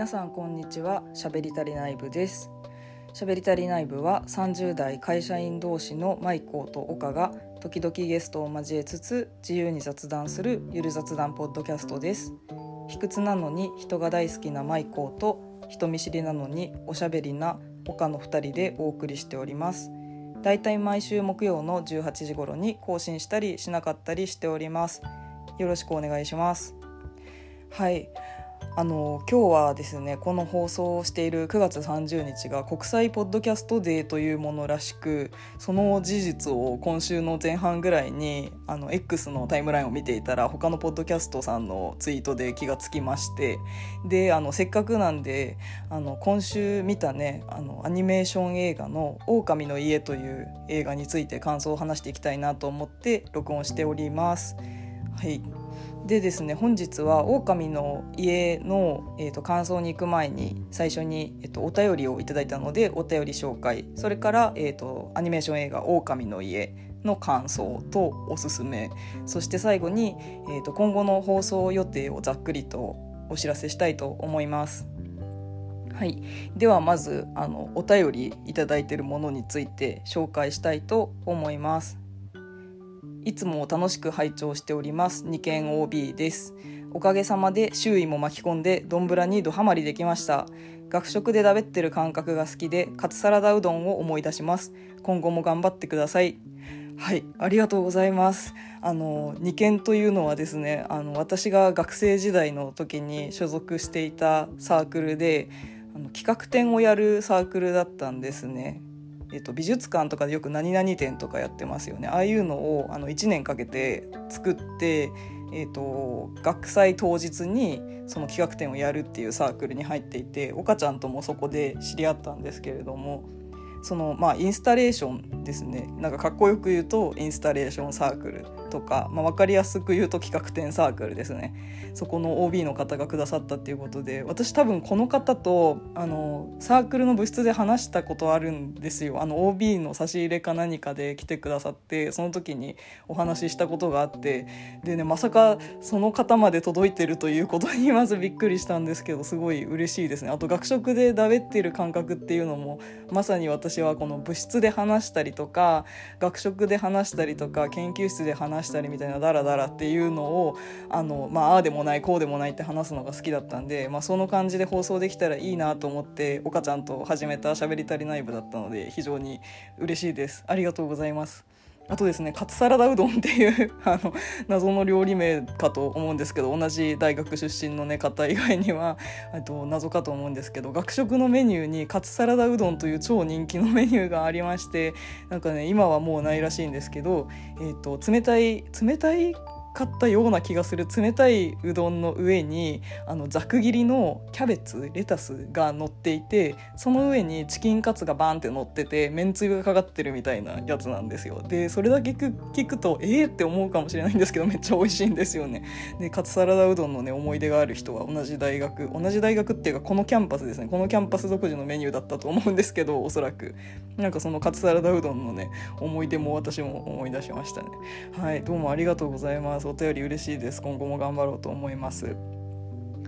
皆さんこんにちは。しゃべりたり内部です。しゃべりたり内部は30代会社員同士のマイコーと岡が時々ゲストを交えつつ自由に雑談するゆる雑談ポッドキャストです。卑屈なのに人が大好きなマイコーと人見知りなのにおしゃべりな岡の2人でお送りしております。だいたい毎週木曜の18時頃に更新したりしなかったりしております。よろしくお願いします。はい。あの今日はですねこの放送をしている9月30日が国際ポッドキャストデーというものらしくその事実を今週の前半ぐらいにあの X のタイムラインを見ていたら他のポッドキャストさんのツイートで気がつきましてであのせっかくなんであの今週見たねあのアニメーション映画の「狼の家」という映画について感想を話していきたいなと思って録音しております。はいでですね本日は狼の家の、えーと、感想に行く前に最初に、えーと、お便りをいただいたのでお便り紹介それから、えーと、アニメーション映画「狼の家」の感想とおすすめそして最後に、えー、と今後の放送予定をざっくりとお知らせしたいと思います。はい、ではまずあのお便りいただいてるものについて紹介したいと思います。いつも楽しく拝聴しております。二軒 OB です。おかげさまで周囲も巻き込んでどんぶらにドハマりできました。学食でだべってる感覚が好きでカツサラダうどんを思い出します。今後も頑張ってください。はいありがとうございます。あの二軒というのはですねあの私が学生時代の時に所属していたサークルであの企画展をやるサークルだったんですね。えっと、美術館とかでよく何々展とかやってますよね。ああいうのをあの1年かけて作って、えっと、学祭当日にその企画展をやるっていうサークルに入っていて岡ちゃんともそこで知り合ったんですけれどもそのまあインスタレーションですね。なんかかっこよく言うとインスタレーションサークル。とか、まあ、分かりやすく言うと企画展サークルですね。そこの OB の方がくださったっていうことで私多分この方とあのサークルの部室で話したことあるんですよ。あの OB の差し入れか何かで来てくださってその時にお話ししたことがあってでねまさかその方まで届いてるということにまずびっくりしたんですけどすごい嬉しいですね。あと学食でだべってる感覚っていうのもまさに私はこの部室で話したりとか学食で話したりとか研究室で話話したりみたいなダラダラっていうのをあの、まあ、ああでもないこうでもないって話すのが好きだったんで、まあ、その感じで放送できたらいいなと思って岡ちゃんと始めた「しゃべりたり内部」だったので非常に嬉しいです。ありがとうございます。あとですねカツサラダうどんっていう あの謎の料理名かと思うんですけど同じ大学出身の、ね、方以外にはと謎かと思うんですけど学食のメニューにカツサラダうどんという超人気のメニューがありましてなんかね今はもうないらしいんですけど、えーと冷たい冷たいかったような気がする冷たいうどんの上にあのざく切りのキャベツレタスが乗っていてその上にチキンカツがバーンって乗っててめんつゆがかかってるみたいなやつなんですよ。でそれだけ聞くとええー、って思うかもしれないんですけどめっちゃ美味しいんですよね。でカツサラダうどんのね思い出がある人は同じ大学同じ大学っていうかこのキャンパスですね。このキャンパス独自のメニューだったと思うんですけどおそらく。なんかそのカツサラダうどんのね思い出も私も思い出しましたね。はいどうもありがとうございます。お便り嬉しいです。今後も頑張ろうと思います。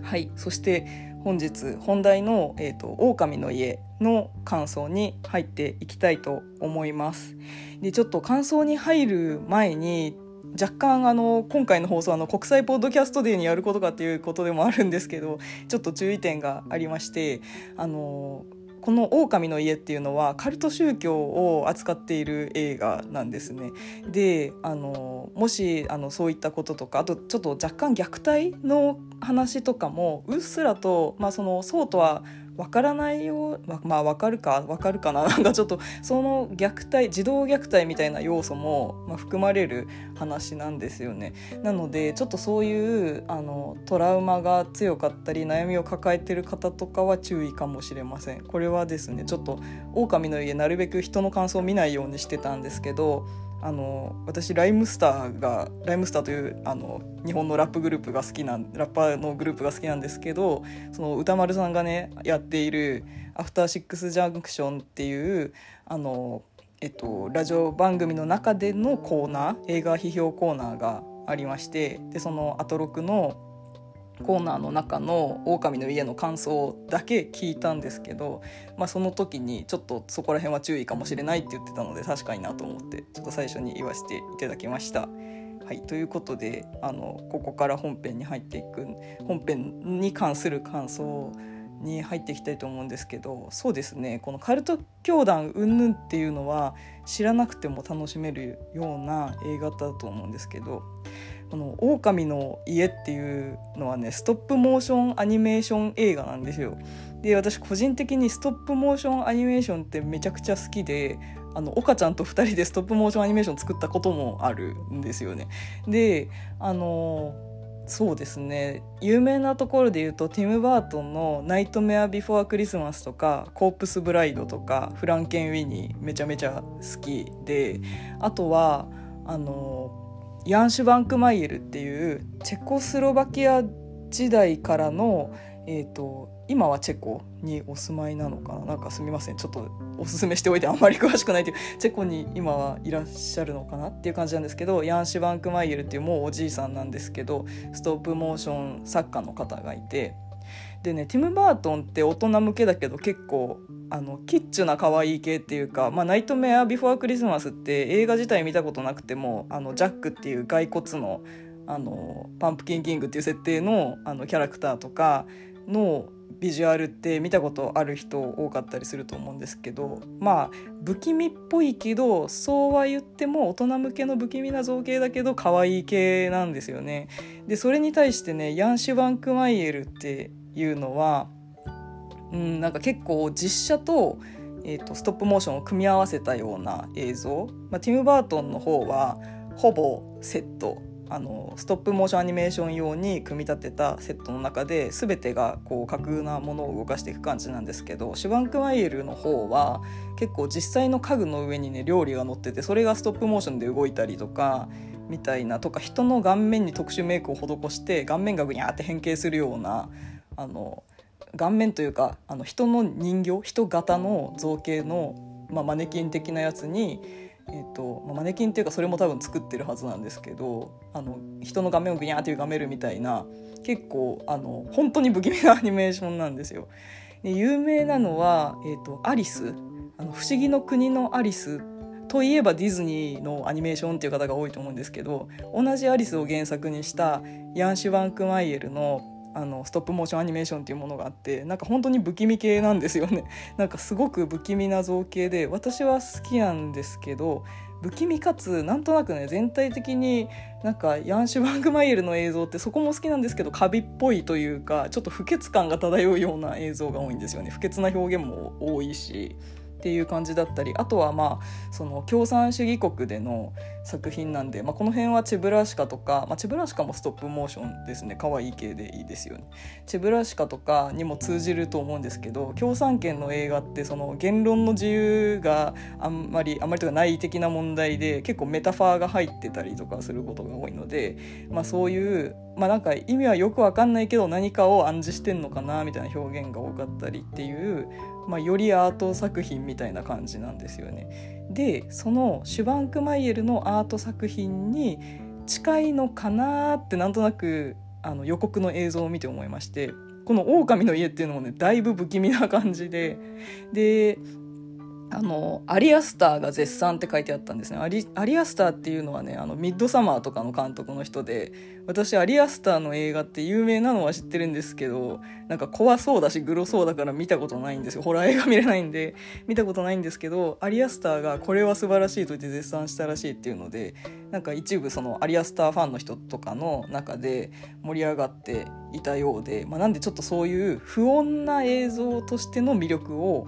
はい。そして本日本題の、えーと「狼の家」の感想に入っていきたいと思います。でちょっと感想に入る前に若干あの今回の放送あの国際ポッドキャストデーにやることかっていうことでもあるんですけどちょっと注意点がありましてあのこの「狼の家」っていうのはカルト宗教を扱っている映画なんですね。であのもしあのそういったこととかあとちょっと若干虐待の話とかもうっすらと、まあ、そのそうとは分からないよまあ分かるか分かるかな なんかちょっとその虐待児童虐待みたいな要素も、まあ、含まれる話なんですよね。なのでちょっとそういうあのトラウマが強かったり悩みを抱えてる方とかは注意かもしれません。これはですねちょっと狼の家なるべく人の感想を見ないようにしてたんですけどあの私ライムスターがライムスターというあの日本のラップグループが好きなラッパーのグループが好きなんですけどその歌丸さんがねやっている「アフターシックスジャンクション」っていうあの、えっと、ラジオ番組の中でのコーナー映画批評コーナーがありましてでそのアトロクのコーナーの中の「狼の家」の感想だけ聞いたんですけど、まあ、その時にちょっとそこら辺は注意かもしれないって言ってたので確かになと思ってちょっと最初に言わせていただきました。はい、ということであのここから本編に入っていく本編に関する感想に入っていきたいと思うんですけどそうですねこのカルト教団云々っていうのは知らなくても楽しめるような映画だと思うんですけどこの「狼の家」っていうのはねストップモーションアニメーション映画なんですよ。で私個人的にストップモーションアニメーションってめちゃくちゃ好きであの岡ちゃんと2人でストップモーションアニメーション作ったこともあるんですよね。であのそうですね有名なところで言うとティム・バートンの「ナイトメア・ビフォー・クリスマス」とか「コープス・ブライド」とか「フランケン・ウィニー」めちゃめちゃ好きであとはあのヤンシュバンクマイエルっていうチェコスロバキア時代からの、えーと今はチェコにお住まいなのかな？なんかすみません。ちょっとおすすめしておいてあんまり詳しくないという。チェコに今はいらっしゃるのかな？っていう感じなんですけどヤン・シュバンクマイエルっていうもうおじいさんなんですけどストップモーション作家の方がいてでねティム・バートンって大人向けだけど結構あのキッチュな可愛い系っていうか「まあ、ナイトメア・ビフォー・クリスマス」って映画自体見たことなくてもあのジャックっていう骸骨のあのパンプキンキングっていう設定のあのキャラクターとかのビジュアルって見たことある人多かったりすると思うんですけどまあ不気味っぽいけどそうは言っても大人向けの不気味な造形だけど可愛い系なんですよね。でそれに対してねヤンシュバンクマイエルっていうのは、うん、なんか結構実写と,、えーと、ストップモーションを組み合わせたような映像、まあ、ティム・バートンの方はほぼセット。あのストップモーションアニメーション用に組み立てたセットの中で全てがこう架空なものを動かしていく感じなんですけどシュバンクマイエルの方は結構実際の家具の上にね料理が乗っててそれがストップモーションで動いたりとかみたいなとか人の顔面に特殊メイクを施して顔面がぐにゃって変形するようなあの顔面というかあの人の人形人型の造形の、まあ、マネキン的なやつにえーとまあ、マネキンっていうかそれも多分作ってるはずなんですけどあの人の画面をグニャーって歪めるみたいな結構あの本当に不気味なアニメーションなんですよ。で有名なのは、えーと、アリスあの不思議の国のアリスといえばディズニーのアニメーションっていう方が多いと思うんですけど同じアリスを原作にしたヤン・シュバンクマイエルのあのストップモーションアニメーションっていうものがあってなんか本当に不気味系なんですよね。なんかすごく不気味な造形で私は好きなんですけど不気味かつなんとなくね全体的になんかヤンシュバングマイエルの映像ってそこも好きなんですけどカビっぽいというかちょっと不潔感が漂うような映像が多いんですよね。不潔な表現も多いし。っていう感じだったりあとはまあその共産主義国での作品なんで、まあ、この辺はチェブラシカとか、まあ、チェブラシカもストップモーションですね。可愛い系でいいですよね。チェブラシカとかにも通じると思うんですけど共産圏の映画ってその言論の自由があんまりあんまりというかない的な問題で結構メタファーが入ってたりとかすることが多いので、まあ、そういうまあなんか意味はよくわかんないけど何かを暗示してんのかなみたいな表現が多かったりっていうまあ、よりアート作品みたいな感じなんですよね。でそのシュバンクマイエルのアート作品に近いのかなってなんとなくあの予告の映像を見て思いましてこの「狼の家」っていうのもねだいぶ不気味な感じでであのアリアスターが絶賛って書いてあったんですね。アリアリアスターっていうのはねあのミッドサマーとかの監督の人で私アリアスターの映画って有名なのは知ってるんですけどなんか怖そうだしグロそうだから見たことないんですよ。ホラー映画見れないんで見たことないんですけどアリアスターがこれは素晴らしいと言って絶賛したらしいっていうのでなんか一部そのアリアスターファンの人とかの中で盛り上がっていたようで、まあ、なんでちょっとそういう不穏な映像としての魅力を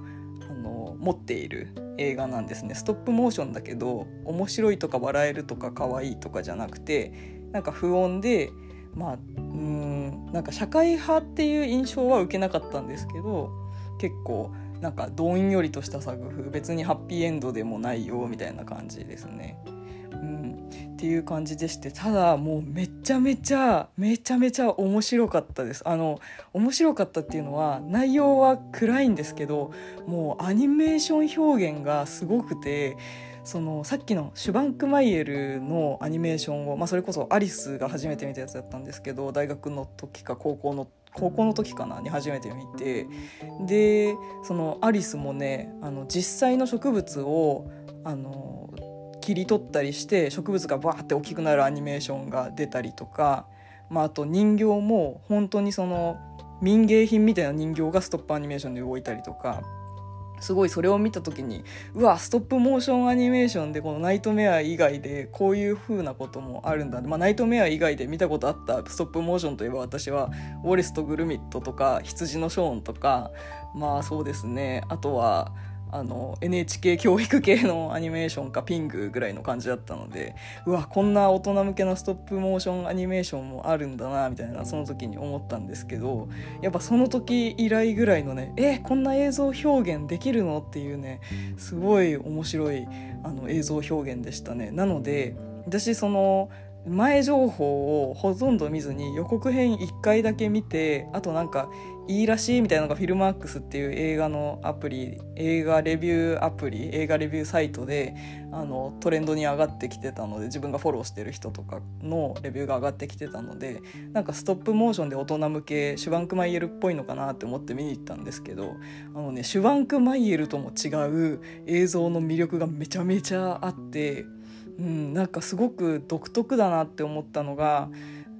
持っている映画なんですねストップモーションだけど面白いとか笑えるとか可愛いとかじゃなくてなんか不穏でまあうんなんか社会派っていう印象は受けなかったんですけど結構なんかどんよりとした作風別にハッピーエンドでもないよみたいな感じですね。うん、っていう感じでしてただもうめちゃめちゃめちゃめちゃ面白かったです。あの面白かったっていうのは内容は暗いんですけどもうアニメーション表現がすごくてそのさっきのシュバンクマイエルのアニメーションを、まあ、それこそアリスが初めて見たやつだったんですけど大学の時か高校の高校の時かなに初めて見てでそのアリスもねあの実際の植物をあの切り取ったりして植物がバーって大きくなるアニメーションが出たりとか、まあ、あと人形も本当にその民芸品みたいな人形がストップアニメーションで動いたりとかすごいそれを見た時にうわストップモーションアニメーションでこのナイトメア以外でこういう風なこともあるんだ、まあ、ナイトメア以外で見たことあったストップモーションといえば私はウォレスとグルミットとか羊のショーンとかまあそうですね。あとはあの NHK 教育系のアニメーションかピングぐらいの感じだったのでうわこんな大人向けのストップモーションアニメーションもあるんだなみたいなその時に思ったんですけどやっぱその時以来ぐらいのねえこんな映像表現できるの？っていうねすごい面白いあの映像表現でしたね。なので私その前情報をほとんど見ずに予告編1回だけ見てあとなんかいいらしいみたいなのがフィルマークスっていう映画のアプリ映画レビューアプリ映画レビューサイトであのトレンドに上がってきてたので自分がフォローしてる人とかのレビューが上がってきてたのでなんかストップモーションで大人向けシュバンクマイエルっぽいのかなって思って見に行ったんですけどあのねシュバンクマイエルとも違う映像の魅力がめちゃめちゃあってうん、なんかすごく独特だなって思ったのが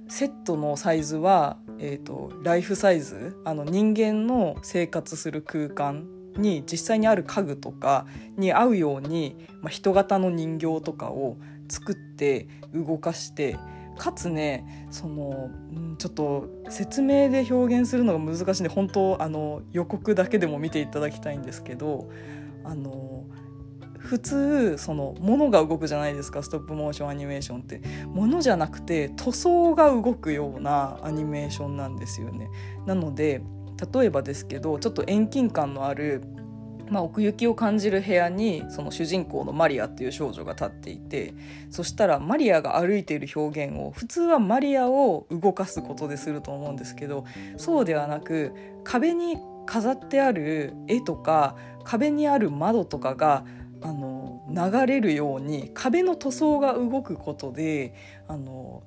セットのサイズは、えーと、ライフサイズあの人間の生活する空間に実際にある家具とかに合うように、まあ、人型の人形とかを作って動かしてかつねそのちょっと説明で表現するのが難しいんで本当あの予告だけでも見ていただきたいんですけどあの普通その物が動くじゃないですかストップモーションアニメーションって。物じゃなくて塗装が動くようなアニメーションなんですよね。なので例えばですけどちょっと遠近感のあるまあ、奥行きを感じる部屋にその主人公のマリアっていう少女が立っていてそしたらマリアが歩いている表現を普通はマリアを動かすことですると思うんですけどそうではなく壁に飾ってある絵とか壁にある窓とかがあの流れるように壁の塗装が動くことであの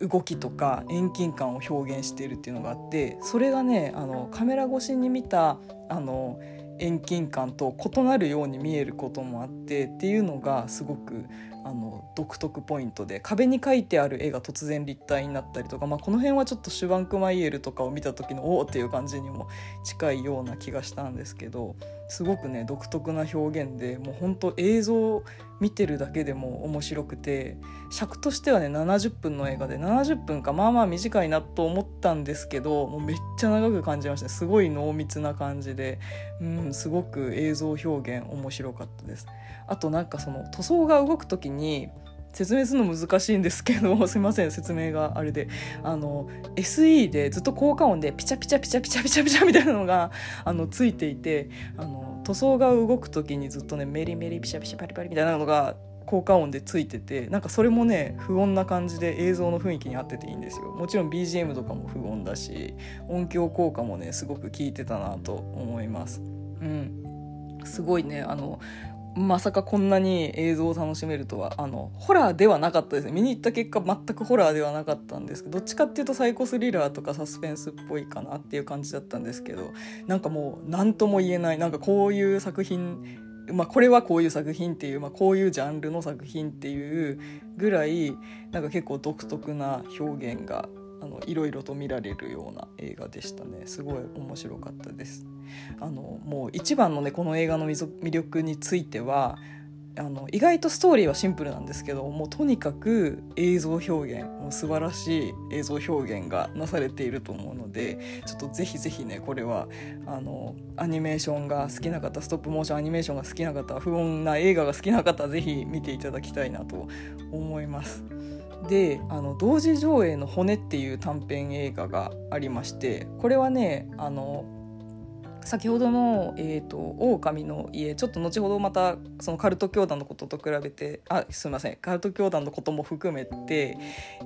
動きとか遠近感を表現しているっていうのがあってそれがねあのカメラ越しに見たあの遠近感と異なるように見えることもあってっていうのがすごくあの独特ポイントで壁に描いてある絵が突然立体になったりとか、まあ、この辺はちょっとシュバンクマイエルとかを見た時のおおっていう感じにも近いような気がしたんですけどすごくね独特な表現でもうほんと映像見てるだけでも面白くて尺としてはね70分の映画で70分かまあまあ短いなと思ったんですけどもうめっちゃ長く感じましたすごい濃密な感じでうんすごく映像表現面白かったです。あとなんかその塗装が動く時に説明するの難しいんですけど すいません説明があれで。あの SE でずっと効果音でピチャピチャピチャピチャピチャピチャみたいなのが あのついていてあの塗装が動く時にずっとねメリメリピシャピシャパリパリみたいなのが効果音でついててなんかそれもね不穏な感じで映像の雰囲気に合ってていいんですよ。もちろん BGM とかも不穏だし音響効果もねすごく効いてたなと思います。うん。すごいねあのまさかこんなに映像を楽しめるとはあのホラーではなかったですね。見に行った結果全くホラーではなかったんですけどどっちかっていうとサイコスリラーとかサスペンスっぽいかなっていう感じだったんですけどなんかもう何とも言えない。なんかこういう作品まあ、これはこういう作品っていう、まあ、こういうジャンルの作品っていうぐらいなんか結構独特な表現があのいろいろと見られるような映画でしたねすごい面白かったですあのもう一番のねこの映画の魅力についてはあの意外とストーリーはシンプルなんですけどもうとにかく映像表現もう素晴らしい映像表現がなされていると思うのでちょっとぜひぜひねこれはあのアニメーションが好きな方ストップモーションアニメーションが好きな方不穏な映画が好きな方ぜひ見ていただきたいなと思います。であの同時上映の「骨」っていう短編映画がありましてこれはねあの先ほどの「えーと、狼の家」ちょっと後ほどまたそのカルト教団のことと比べてあすみませんカルト教団のことも含めて、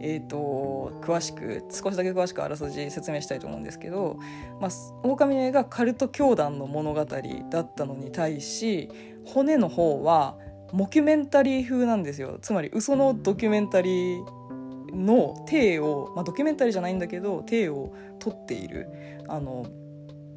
えーと、詳しく少しだけ詳しくあらすじ説明したいと思うんですけど「まあ、狼の家」がカルト教団の物語だったのに対し骨の方はモキュメンタリー風なんですよ。つまり嘘のドキュメンタリーの体を、まあ、ドキュメンタリーじゃないんだけど体を撮っているあの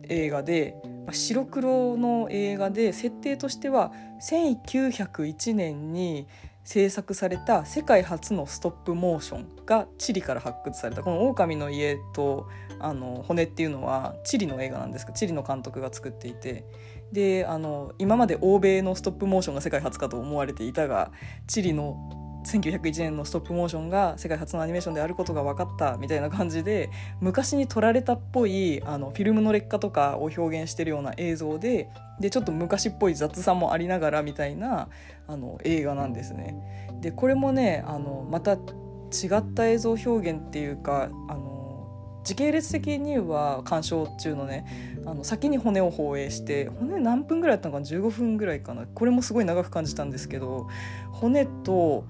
映画で、まあ、白黒の映画で設定としては1901年に制作された世界初のストップモーションがチリから発掘された。この「狼の家と」あの骨っていうのはチリの映画なんですがチリの監督が作っていて。であの今まで欧米のストップモーションが世界初かと思われていたがチリの1901年のストップモーションが世界初のアニメーションであることが分かったみたいな感じで昔に撮られたっぽいあのフィルムの劣化とかを表現してるような映像ででちょっと昔っぽい雑さもありながらみたいなあの映画なんですね。でこれもねあのまた違った映像表現っていうかあの時系列的には鑑賞中のねあの先に骨を放映して骨何分ぐらいだったのかな？15分ぐらいかな。これもすごい長く感じたんですけど骨と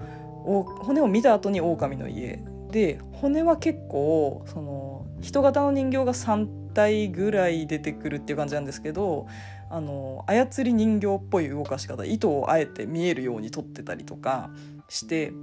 骨を見た後に狼の家。で骨は結構その人型の人形が3体ぐらい出てくるっていう感じなんですけどあの操り人形っぽい動かし方糸をあえて見えるように撮ってたりとかして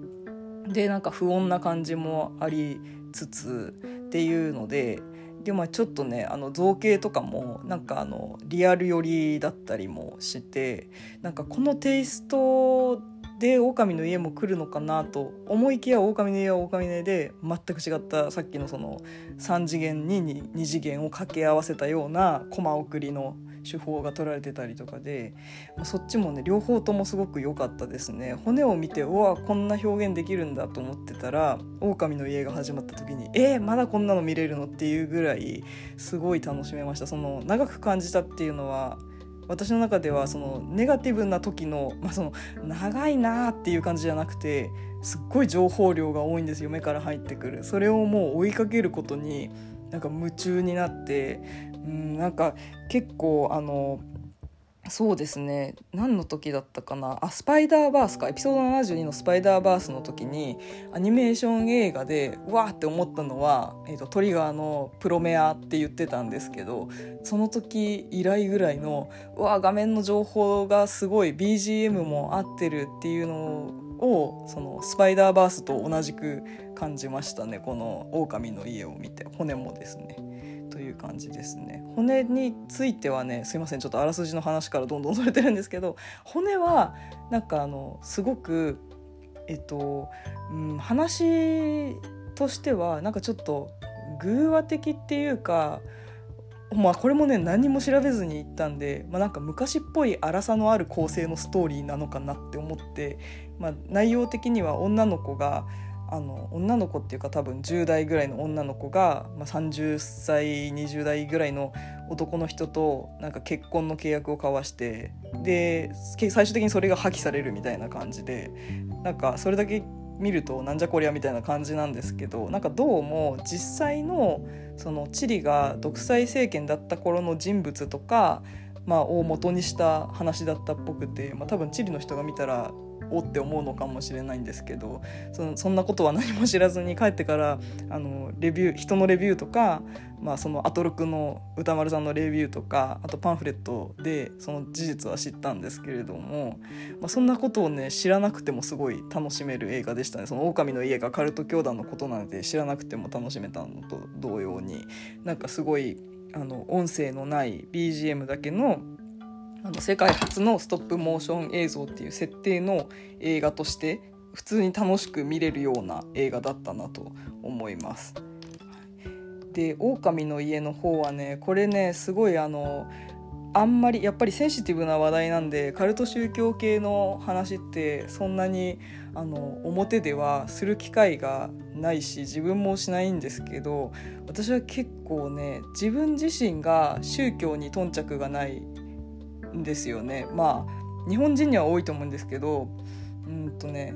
でなんか不穏な感じもありつつっていうのででまあちょっとねあの造形とかもなんかあのリアル寄りだったりもしてなんかこのテイストで狼の家も来るのかなと思いきや狼の家は狼の家で全く違ったさっきのその3次元に 2, 次元を掛け合わせたようなコマ送りの手法が取られてたりとかでそっちもね両方ともすごく良かったですね。骨を見てうわこんな表現できるんだと思ってたら「狼の家」が始まった時にえー、まだこんなの見れるのっていうぐらいすごい楽しめました。その長く感じたっていうのは私の中ではそのネガティブな時の,、まあ、その長いなーっていう感じじゃなくてすっごい情報量が多いんですよ目から入ってくる。それをもう追いかけることになんか夢中になってうんなんか結構あのそうですね。何の時だったかな。あスパイダーバースか。エピソード72のスパイダーバースの時にアニメーション映画でわーって思ったのは、えーと、トリガーのプロメアって言ってたんですけどその時以来ぐらいのわ画面の情報がすごい BGM も合ってるっていうのをそのスパイダーバースと同じく感じましたね。この「狼の家」を見て。骨もですね。という感じですね。骨についてはねすいませんちょっとあらすじの話からどんどんそれてるんですけど骨はなんかあのすごくえっと、うん、話としてはなんかちょっと偶話的っていうかまあこれもね何も調べずに行ったんで、まあ、なんか昔っぽい荒さのある構成のストーリーなのかなって思って、まあ、内容的には女の子があの女の子っていうか多分10代ぐらいの女の子が、まあ、30歳20代ぐらいの男の人となんか結婚の契約を交わしてで最終的にそれが破棄されるみたいな感じでなんかそれだけ見るとなんじゃこりゃみたいな感じなんですけどなんかどうも実際のそのチリが独裁政権だった頃の人物とか、まあ、を元にした話だったっぽくて、まあ、多分チリの人が見たらおって思うのかもしれないんですけどそのそんなことは何も知らずに帰ってからあのレビュー人のレビューとか、まあ、そのアトロクの歌丸さんのレビューとかあとパンフレットでその事実は知ったんですけれども、まあ、そんなことをね知らなくてもすごい楽しめる映画でしたね。その狼の家がカルト教団のことなので知らなくても楽しめたのと同様になんかすごいあの音声のない BGM だけのあの世界初のストップモーション映像っていう設定の映画として普通に楽しく見れるような映画だったなと思います。で「狼の家」の方はねこれねすごいあのあんまりやっぱりセンシティブな話題なんでカルト宗教系の話ってそんなにあの表ではする機会がないし自分もしないんですけど私は結構ね自分自身が宗教に頓着がないんですよね。まあ日本人には多いと思うんですけどうんとね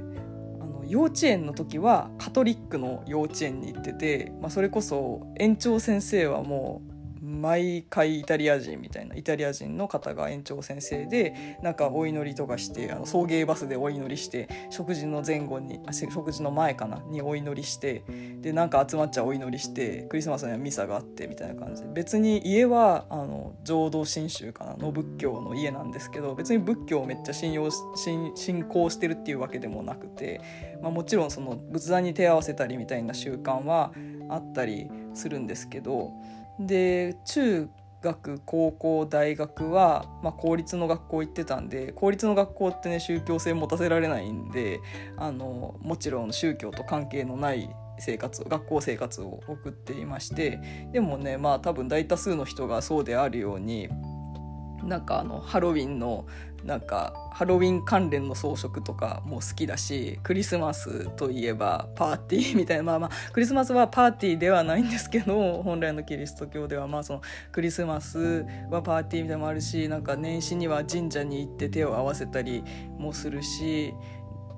あの幼稚園の時はカトリックの幼稚園に行ってて、まあ、それこそ園長先生はもう毎回イタリア人みたいなイタリア人の方が園長先生でなんかお祈りとかしてあの送迎バスでお祈りして食事の前後に食事の前かなにお祈りしてでなんか集まっちゃお祈りしてクリスマスにはミサがあってみたいな感じで。別に家はあの浄土真宗かなの仏教の家なんですけど別に仏教をめっちゃ信用信信仰してるっていうわけでもなくて、まあ、もちろんその仏壇に手合わせたりみたいな習慣はあったりするんですけどで中学高校大学は、まあ、公立の学校行ってたんで公立の学校ってね宗教性持たせられないんであのもちろん宗教と関係のない生活学校生活を送っていましてでもねまあ多分大多数の人がそうであるようになんかあのハロウィンのなんかハロウィン関連の装飾とかも好きだしクリスマスといえばパーティー みたいな。まあまあクリスマスはパーティーではないんですけど本来のキリスト教では。まあそのクリスマスはパーティーみたいなのもあるしなんか年始には神社に行って手を合わせたりもするし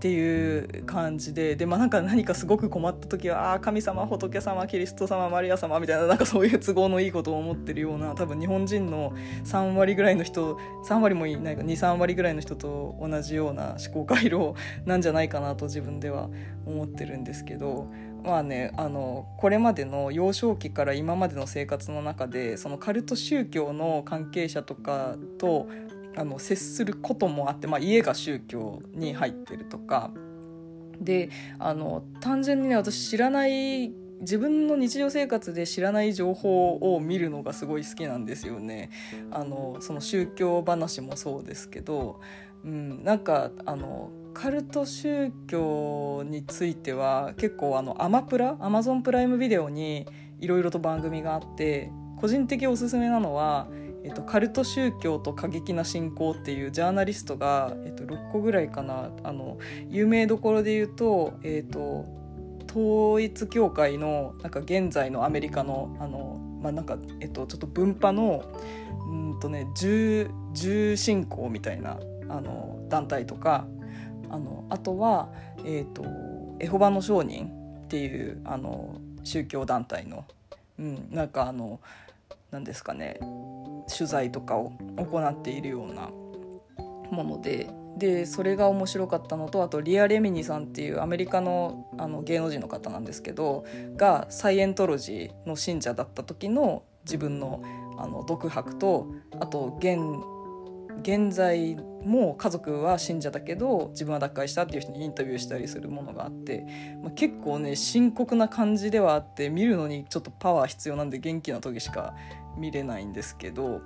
っていう感じでで、まあ、なんか何かすごく困った時は「ああ神様仏様キリスト様マリア様」みたいななんかそういう都合のいいことを思ってるような多分日本人の3割ぐらいの人3割もいないか23割ぐらいの人と同じような思考回路 なんじゃないかなと自分では思ってるんですけど。まあね、あのこれまでの幼少期から今までの生活の中でそのカルト宗教の関係者とかとあの接することもあって、まあ、家が宗教に入ってるとかであの単純にね私知らない自分の日常生活で知らない情報を見るのがすごい好きなんですよね。あのその宗教話もそうですけど、うん、なんかあのカルト宗教については結構あのアマプラアマゾンプライムビデオにいろいろと番組があって個人的おすすめなのはえっと、カルト宗教と過激な信仰っていうジャーナリストが、えっと、6個ぐらいかな。あの有名どころで言うと,、えっと統一教会のなんか現在のアメリカのあの、まあなんかえっと、ちょっと分派のうんとね重重信仰みたいなあの団体とかあのあとは、えっと、エホバの証人っていうあの宗教団体の、うん、なんかあの何ですかね取材とかを行っているようなもので。でそれが面白かったのとあとリア・レミニさんっていうアメリカのあの芸能人の方なんですけどがサイエントロジーの信者だった時の自分のあの独白とあと現現在も家族は信者だけど自分は脱会したっていう人にインタビューしたりするものがあって、まあ、結構ね深刻な感じではあって見るのにちょっとパワー必要なんで元気な時しか見れないんですけど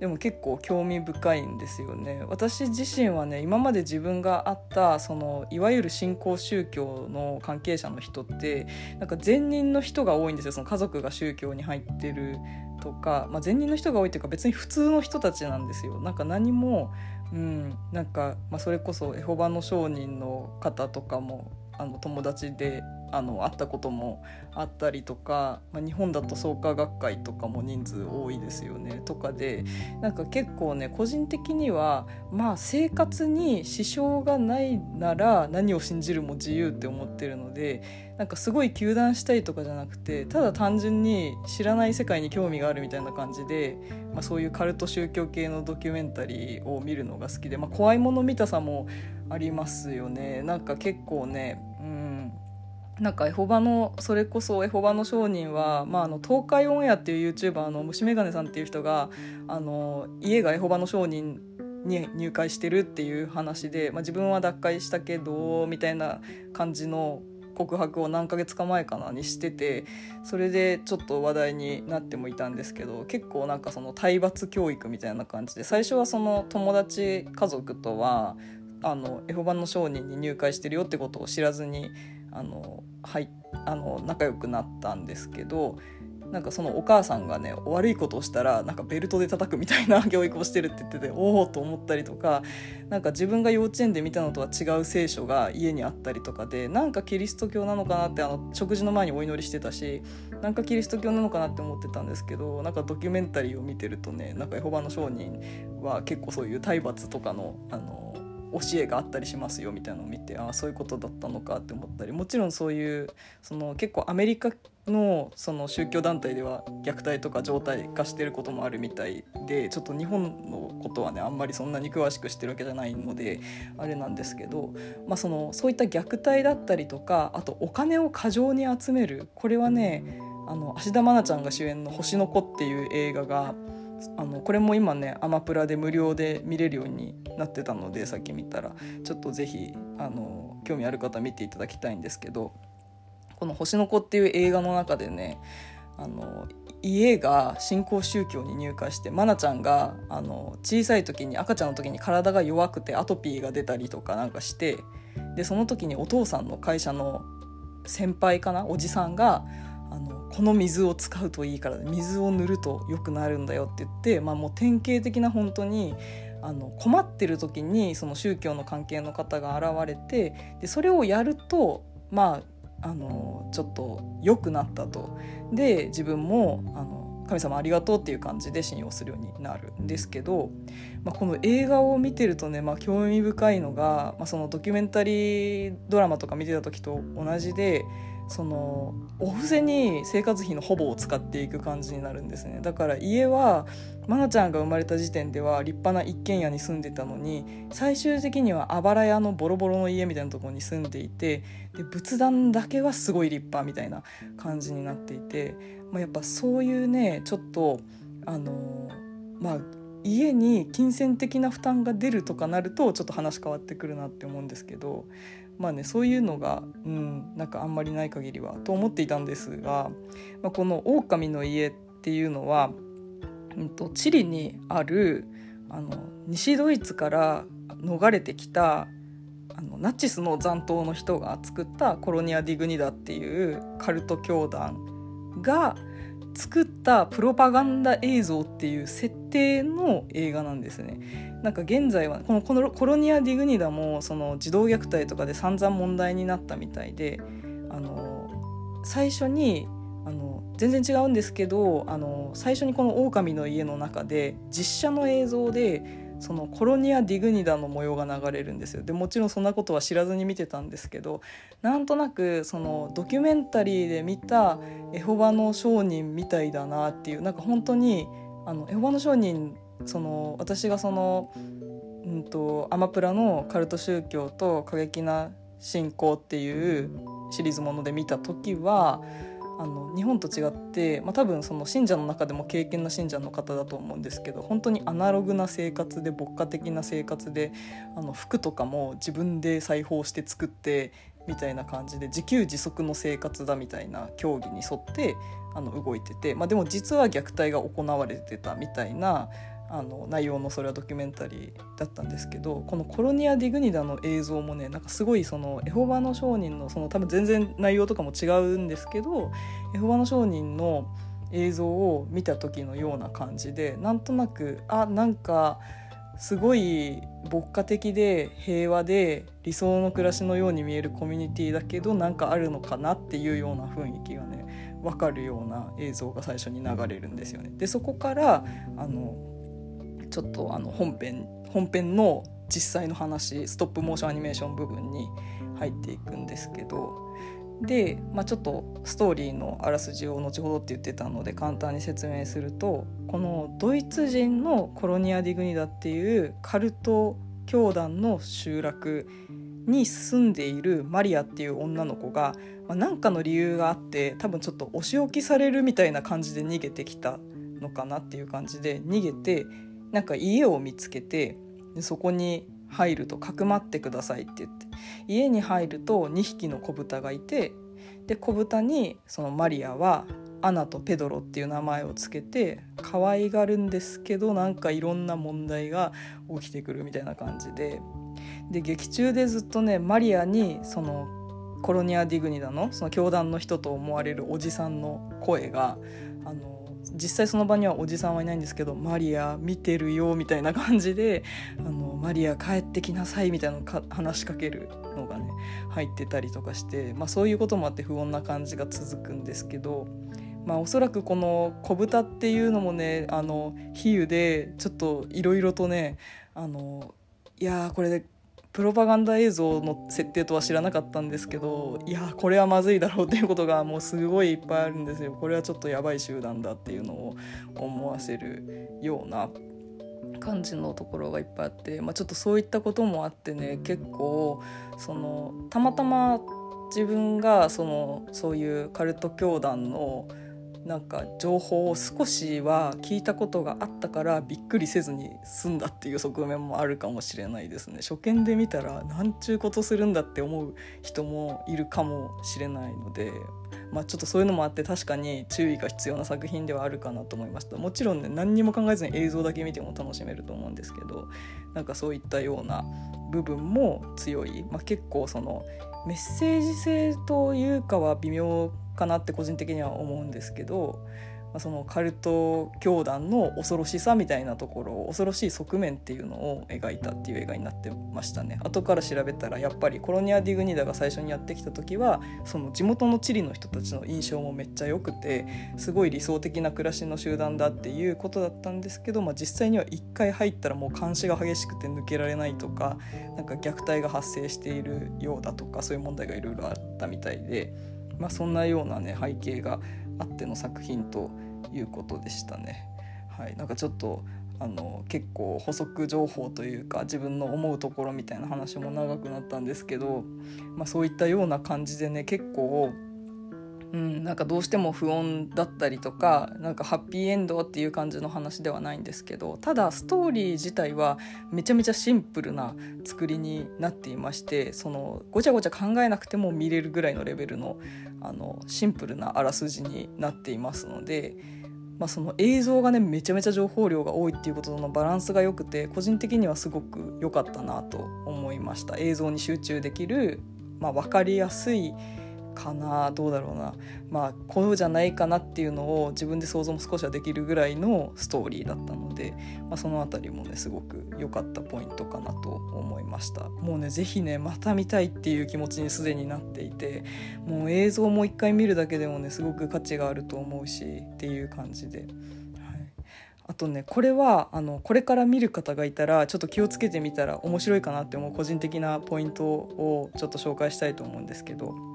でも結構興味深いんですよね。私自身はね今まで自分があったそのいわゆる新興宗教の関係者の人ってなんか善人の人が多いんですよ。その家族が宗教に入ってるとか、まあ、善人の人が多いというか別に普通の人たちなんですよ。なんか何もうん、なんか、まあ、それこそエホバの商人の方とかもあの友達であの会ったこともあったりとか、まあ、日本だと創価学会とかも人数多いですよね。とかでなんか結構ね個人的にはまあ生活に支障がないなら何を信じるも自由って思ってるのでなんかすごい糾弾したいとかじゃなくてただ単純に知らない世界に興味があるみたいな感じで、まあ、そういうカルト宗教系のドキュメンタリーを見るのが好きで、まあ、怖いもの見たさもありますよね。なんか結構ねうんなんかエホバのそれこそエホバの商人は、まあ、あの東海オンエアっていう YouTuber の虫眼鏡さんっていう人があの家がエホバの商人に入会してるっていう話で、まあ、自分は脱会したけどみたいな感じの告白を何ヶ月か前かなにしててそれでちょっと話題になってもいたんですけど結構なんかその体罰教育みたいな感じで最初はその友達家族とはあのエホバの商人に入会してるよってことを知らずにあの、はい、あの仲良くなったんですけどなんかそのお母さんがね悪いことをしたらなんかベルトで叩くみたいな 教育をしてるって言ってておおと思ったりとかなんか自分が幼稚園で見たのとは違う聖書が家にあったりとかでなんかキリスト教なのかなってあの食事の前にお祈りしてたしなんかキリスト教なのかなって思ってたんですけどなんかドキュメンタリーを見てるとねなんかエホバの商人は結構そういう体罰とかのあの教えがあったりしますよみたいなのを見てああそういうことだったのかって思ったりもちろんそういうその結構アメリカのその宗教団体では虐待とか状態化してることもあるみたいでちょっと日本のことはねあんまりそんなに詳しくしてるわけじゃないのであれなんですけど、まあ、そのそういった虐待だったりとかあとお金を過剰に集めるこれはねあの芦田愛菜ちゃんが主演の「星の子」っていう映画があのこれも今ねアマプラで無料で見れるようになってたのでさっき見たら。ちょっと是非あの興味ある方見ていただきたいんですけどこの「星の子」っていう映画の中でねあの家が新興宗教に入会して愛菜ちゃんがあの小さい時に赤ちゃんの時に体が弱くてアトピーが出たりとかなんかしてでその時にお父さんの会社の先輩かなおじさんがあのこの水を使うといいから水を塗ると良くなるんだよって言って、まあ、もう典型的な本当にあの困ってる時にその宗教の関係の方が現れてでそれをやるとまああのちょっと良くなったと。で自分もあの神様ありがとうっていう感じで信用するようになるんですけど、まあ、この映画を見てるとね、まあ、興味深いのが、まあ、そのドキュメンタリードラマとか見てた時と同じでそのお布施に生活費のほぼを使っていく感じになるんですね。だから家は愛菜ちゃんが生まれた時点では立派な一軒家に住んでたのに最終的にはあばら屋のボロボロの家みたいなところに住んでいてで仏壇だけはすごい立派みたいな感じになっていて、まあ、やっぱそういうねちょっとあのまあ家に金銭的な負担が出るとかなるとちょっと話変わってくるなって思うんですけどまあねそういうのが、うん、なんかあんまりない限りはと思っていたんですが、まあ、この「狼の家」っていうのは、うんと、チリにあるあの西ドイツから逃れてきたあのナチスの残党の人が作ったコロニア・ディグニダっていうカルト教団が作ったプロパガンダ映像っていう設定の映画なんですね。なんか現在はこのこのコロニア・ディグニダもその児童虐待とかで散々問題になったみたいであの最初にあの全然違うんですけどあの最初にこの「狼の家」の中で実写の映像でそのコロニア・ディグニダの模様が流れるんですよ。でもちろんそんなことは知らずに見てたんですけどなんとなくそのドキュメンタリーで見たエホバの商人みたいだなっていうなんか本当にあのエホバの商人その私がその、うんと、アマプラのカルト宗教と過激な信仰っていうシリーズもので見た時はあの日本と違って、まあ、多分その信者の中でも経験な信者の方だと思うんですけど本当にアナログな生活で牧歌的な生活であの服とかも自分で裁縫して作ってみたいな感じで自給自足の生活だみたいな教義に沿ってあの動いてて、まあ、でも実は虐待が行われてたみたいなあの内容のそれはドキュメンタリーだったんですけどこのコロニア・ディグニダの映像もねなんかすごいそのエホバの商人のその多分全然内容とかも違うんですけどエホバの商人の映像を見た時のような感じでなんとなくあなんかすごい牧歌的で平和で理想の暮らしのように見えるコミュニティだけどなんかあるのかなっていうような雰囲気がね分かるような映像が最初に流れるんですよね。でそこからあのちょっとあの本編本編の実際の話ストップモーションアニメーション部分に入っていくんですけどで、まあ、ちょっとストーリーのあらすじを後ほどって言ってたので簡単に説明するとこのドイツ人のコロニア・ディグニダっていうカルト教団の集落に住んでいるマリアっていう女の子が、まあ、何かの理由があって多分ちょっとお仕置きされるみたいな感じで逃げてきたのかなっていう感じで逃げてなんか家を見つけてでそこに入るとかくまってくださいって言って家に入ると2匹の子豚がいてで子豚にそのマリアはアナとペドロっていう名前をつけて可愛がるんですけどなんかいろんな問題が起きてくるみたいな感じでで劇中でずっとねマリアにそのコロニア・ディグニダのその教団の人と思われるおじさんの声があの実際その場にはおじさんはいないんですけど「マリア見てるよ」みたいな感じで「あのマリア帰ってきなさい」みたいなのか話しかけるのがね入ってたりとかして、まあ、そういうこともあって不穏な感じが続くんですけど。まあ、おそらくこの小豚っていうのもねあの比喩でちょっといろいろとねあのいやこれでプロパガンダ映像の設定とは知らなかったんですけどいやこれはまずいだろうっていうことがもうすごいいっぱいあるんですよ。これはちょっとやばい集団だっていうのを思わせるような感じのところがいっぱいあって、まあ、ちょっとそういったこともあってね結構そのたまたま自分がそのそういうカルト教団のなんか情報を少しは聞いたことがあったからびっくりせずに済んだっていう側面もあるかもしれないですね。初見で見たらなんちゅうことするんだって思う人もいるかもしれないのでまあちょっとそういうのもあって確かに注意が必要な作品ではあるかなと思いました。もちろんね何にも考えずに映像だけ見ても楽しめると思うんですけどなんかそういったような部分も強い、まあ、結構そのメッセージ性というかは微妙かなって個人的には思うんですけど、そのカルト教団の恐ろしさみたいなところ恐ろしい側面っていうのを描いたっていう映画になってましたね後から調べたらやっぱりコロニア・ディグニダが最初にやってきた時はその地元のチリの人たちの印象もめっちゃ良くてすごい理想的な暮らしの集団だっていうことだったんですけど、まあ、実際には1回入ったらもう監視が激しくて抜けられないとかなんか虐待が発生しているようだとかそういう問題がいろいろあったみたいで。まあ、そんなようなね背景があっての作品ということでしたね。はい、なんかちょっとあの結構補足情報というか自分の思うところみたいな話も長くなったんですけど、まあ、そういったような感じでね結構うん、なんかどうしても不穏だったりとかなんかハッピーエンドっていう感じの話ではないんですけどただストーリー自体はめちゃめちゃシンプルな作りになっていましてそのごちゃごちゃ考えなくても見れるぐらいのレベルのあのシンプルなあらすじになっていますので。まあ、その映像がねめちゃめちゃ情報量が多いっていうことのバランスが良くて個人的にはすごく良かったなと思いました映像に集中できる、まあ、分かりやすいかなどうだろうな。まあこうじゃないかなっていうのを自分で想像も少しはできるぐらいのストーリーだったので、まあ、その辺りもねすごく良かったポイントかなと思いました。もうね是非ねまた見たいっていう気持ちにすでになっていてもう映像も一回見るだけでもねすごく価値があると思うしっていう感じで。あとねこれはあのこれから見る方がいたらちょっと気をつけてみたら面白いかなって思う個人的なポイントをちょっと紹介したいと思うんですけど。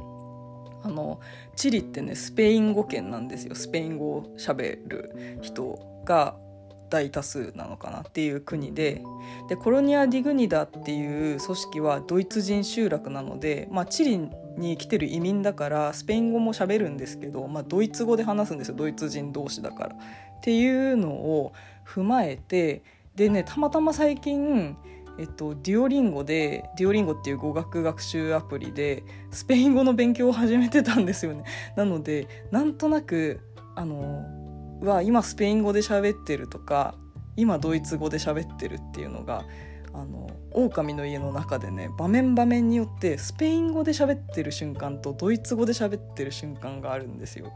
あのチリってねスペイン語圏なんですよ。スペイン語をしゃべる人が大多数なのかなっていう国で。でコロニア・ディグニダっていう組織はドイツ人集落なので、まあ、チリに来てる移民だからスペイン語もしゃべるんですけど、まあ、ドイツ語で話すんですよ。ドイツ人同士だから。っていうのを踏まえてでねたまたま最近えっと、デュオリンゴでデュオリンゴっていう語学学習アプリでスペイン語の勉強を始めてたんですよね。なのでなんとなくあのは今スペイン語で喋ってるとか今ドイツ語で喋ってるっていうのがあの狼の家の中でね場面場面によってスペイン語で喋ってる瞬間とドイツ語で喋ってる瞬間があるんですよ。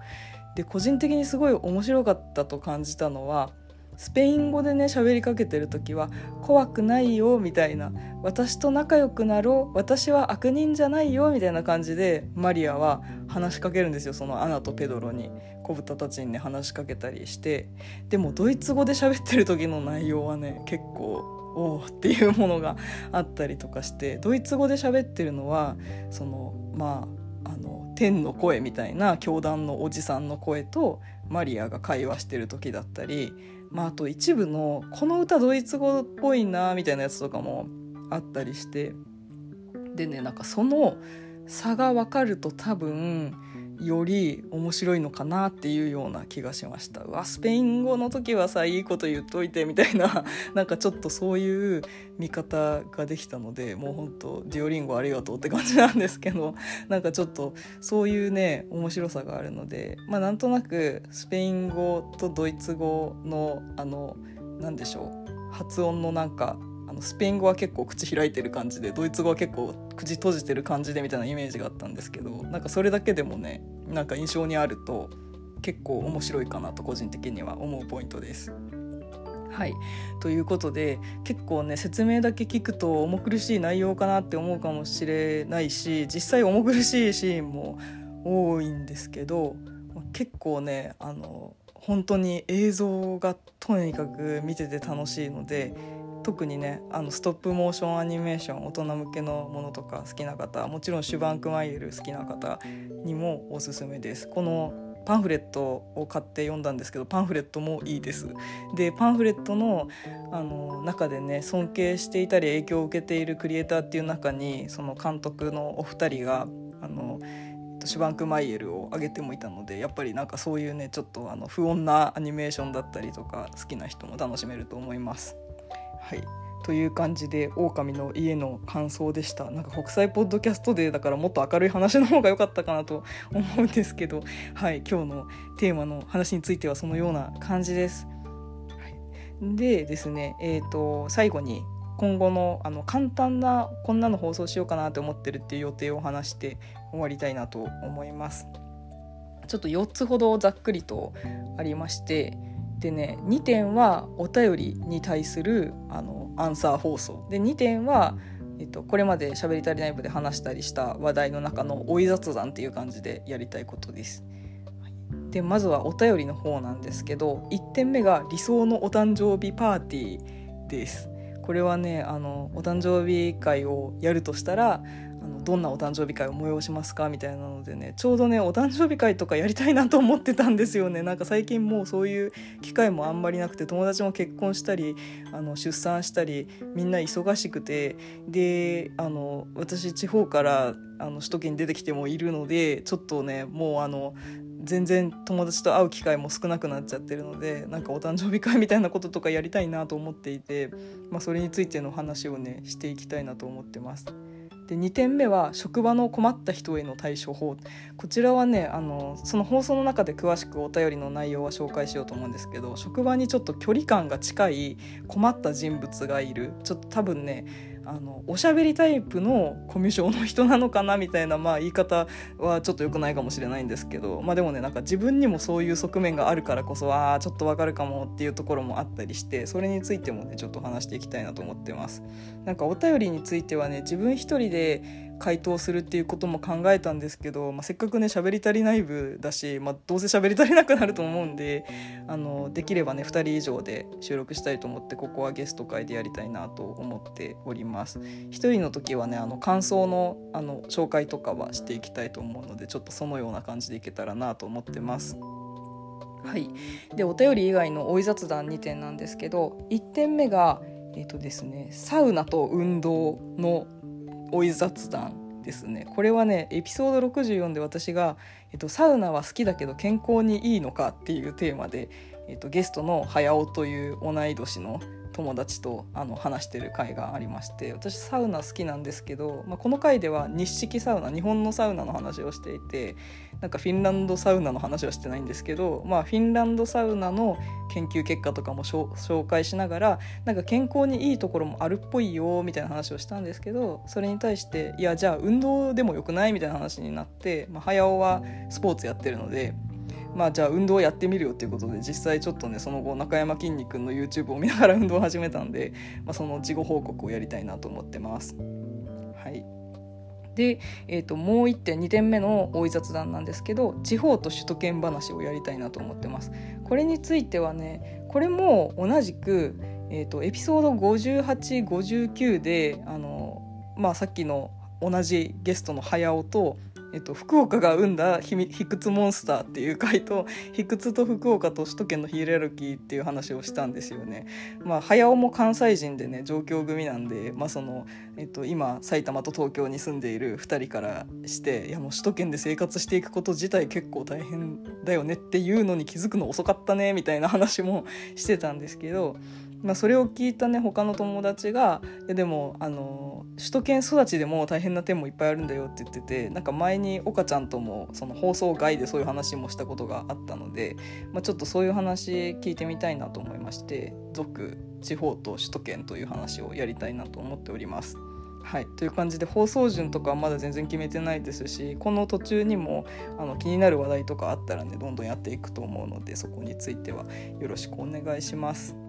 で個人的にすごい面白かったと感じたのはスペイン語でね喋りかけてる時は「怖くないよ」みたいな「私と仲良くなろう私は悪人じゃないよ」みたいな感じでマリアは話しかけるんですよそのアナとペドロに。子豚たちにね話しかけたりして。でもドイツ語で喋ってる時の内容はね結構おおっていうものがあったりとかして。ドイツ語で喋ってるのはそのまああの天の声みたいな教団のおじさんの声とマリアが会話してる時だったり。まあ、あと一部のこの歌ドイツ語っぽいなみたいなやつとかもあったりして。でねなんかその差が分かると多分より面白いのかなっていうような気がしました。うわスペイン語の時はさいいこと言っといてみたいな。なんかちょっとそういう見方ができたのでもうほんとデュオリンゴありがとうって感じなんですけど。なんかちょっとそういうね面白さがあるので。まあなんとなくスペイン語とドイツ語のあの何でしょう。発音のなんかあのスペイン語は結構口開いてる感じでドイツ語は結構口閉じてる感じでみたいなイメージがあったんですけどなんかそれだけでもねなんか印象にあると結構面白いかなと個人的には思うポイントです。はいということで結構ね説明だけ聞くと重苦しい内容かなって思うかもしれないし実際重苦しいシーンも多いんですけど結構ねあの本当に映像がとにかく見てて楽しいので特にねあのストップモーションアニメーション大人向けのものとか好きな方もちろんシュバンクマイエル好きな方にもおすすめですこのパンフレットを買って読んだんですけどパンフレットもいいですでパンフレットのあの中でね尊敬していたり影響を受けているクリエイターっていう中にその監督のお二人があのシュバンクマイエルを挙げてもいたのでやっぱりなんかそういうねちょっとあの不穏なアニメーションだったりとか好きな人も楽しめると思います。はい。という感じで狼の家の感想でした。なんか国際ポッドキャストデーだからもっと明るい話の方が良かったかなと思うんですけど。はい。今日のテーマの話についてはそのような感じです。はい、でですねえーと、最後に今後のあの簡単なこんなの放送しようかなと思ってるっていう予定を話して終わりたいなと思います。ちょっと4つほどざっくりとありましてでね2点はお便りに対するあのアンサー放送で2点は、えっと、これまで「しゃべり足りない部」で話したりした話題の中の追い雑談っていう感じでやりたいことです。でまずはお便りの方なんですけど1点目が理想のお誕生日パーティーです。これはねあのお誕生日会をやるとしたらあのどんなお誕生日会を催しますかみたいなのでねちょうどねお誕生日会とかやりたいなと思ってたんですよねなんか最近もうそういう機会もあんまりなくて友達も結婚したりあの出産したりみんな忙しくてであの私地方からあの首都圏に出てきてもいるのでちょっとねもうあの全然友達と会う機会も少なくなっちゃってるのでなんかお誕生日会みたいなこととかやりたいなと思っていて、まあ、それについての話をねしていきたいなと思ってます。で2点目は職場の困った人への対処法。こちらはねあのその放送の中で詳しくお便りの内容は紹介しようと思うんですけど職場にちょっと距離感が近い困った人物がいる。ちょっと多分ねあのおしゃべりタイプのコミュ障の人なのかなみたいな、まあ、言い方はちょっと良くないかもしれないんですけど、まあ、でもねなんか自分にもそういう側面があるからこそあちょっとわかるかもっていうところもあったりしてそれについてもねちょっと話していきたいなと思ってます。なんかお便りについてはね自分一人で回答するっていうことも考えたんですけど、まあ、せっかくね喋り足りない部だし、まあ、どうせ喋り足りなくなると思うんであのできればね2人以上で収録したいと思ってここはゲスト会でやりたいなと思っております。1人の時はねあの感想のあの紹介とかはしていきたいと思うのでちょっとそのような感じでいけたらなと思ってます。はい、でお便り以外の追い雑談2点なんですけど1点目がえっ、ー、とですねサウナと運動の追い雑談ですね。これはねエピソード64で私が、えっと、サウナは好きだけど健康にいいのかっていうテーマで、えっと、ゲストの早尾という同い年の友達とあの話してる回がありまして私サウナ好きなんですけど、まあ、この回では日式サウナ日本のサウナの話をしていてなんかフィンランドサウナの話はしてないんですけど、まあ、フィンランドサウナの研究結果とかも紹介しながらなんか健康にいいところもあるっぽいよみたいな話をしたんですけどそれに対していやじゃあ運動でもよくない？みたいな話になって、まあ、早尾はスポーツやってるので。まあじゃあ運動やってみるよっていうことで実際ちょっとねその後中山きんに君の YouTube を見ながら運動を始めたんで、まあ、その事後報告をやりたいなと思ってます。はいで、えー、ともう1点2点目の大井雑談なんですけど地方と首都圏話をやりたいなと思ってます。これについてはねこれも同じく、えー、とエピソード5859であの、まあ、さっきの同じゲストの早尾とえっと、福岡が生んだ秘屈モンスターっていう回と秘屈と福岡と首都圏のヒエラルキーっていう話をしたんですよね。まあ、早尾も関西人でね上京組なんで、まあそのえっと、今埼玉と東京に住んでいる2人からしていやもう首都圏で生活していくこと自体結構大変だよねっていうのに気づくの遅かったねみたいな話もしてたんですけどまあ、それを聞いたね他の友達が「いやでもあの首都圏育ちでも大変な点もいっぱいあるんだよ」って言っててなんか前に岡ちゃんともその放送外でそういう話もしたことがあったので、まあ、ちょっとそういう話聞いてみたいなと思いまして続地方と首都圏という話をやりたいなと思っております。はい、という感じで放送順とかはまだ全然決めてないですしこの途中にもあの気になる話題とかあったらねどんどんやっていくと思うのでそこについてはよろしくお願いします。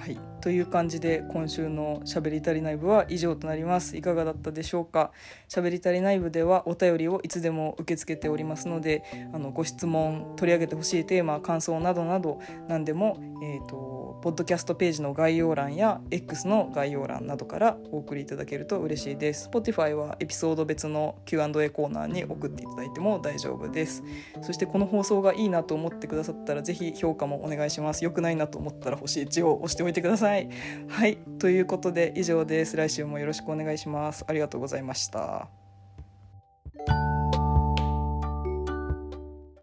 はい。という感じで今週のしゃべり足りない部は以上となります。いかがだったでしょうか？しゃべり足りない部ではお便りをいつでも受け付けておりますのであのご質問取り上げてほしいテーマ感想などなど何でもえっ、ー、とポッドキャストページの概要欄や X の概要欄などからお送りいただけると嬉しいです。Spotify はエピソード別の Q&A コーナーに送っていただいても大丈夫です。そしてこの放送がいいなと思ってくださったらぜひ評価もお願いします。良くないなと思ったら星1を押しておいてください。はい。ということで以上です。来週もよろしくお願いします。ありがとうございました